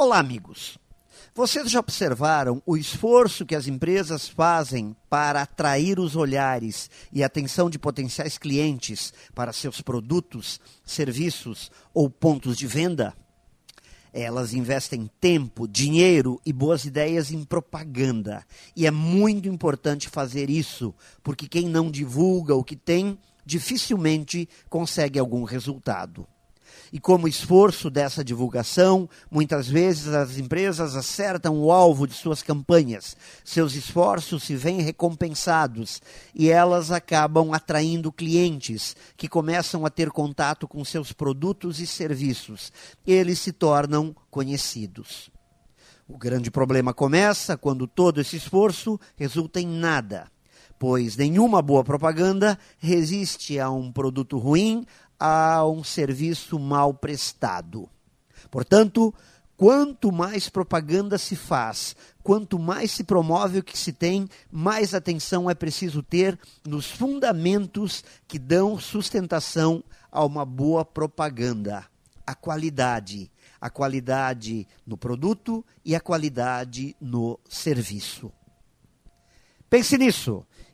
Olá, amigos. Vocês já observaram o esforço que as empresas fazem para atrair os olhares e atenção de potenciais clientes para seus produtos, serviços ou pontos de venda? Elas investem tempo, dinheiro e boas ideias em propaganda. E é muito importante fazer isso, porque quem não divulga o que tem dificilmente consegue algum resultado. E como esforço dessa divulgação, muitas vezes as empresas acertam o alvo de suas campanhas, seus esforços se veem recompensados e elas acabam atraindo clientes que começam a ter contato com seus produtos e serviços. Eles se tornam conhecidos. O grande problema começa quando todo esse esforço resulta em nada pois nenhuma boa propaganda resiste a um produto ruim, a um serviço mal prestado. Portanto, quanto mais propaganda se faz, quanto mais se promove o que se tem, mais atenção é preciso ter nos fundamentos que dão sustentação a uma boa propaganda. A qualidade. A qualidade no produto e a qualidade no serviço. Pense nisso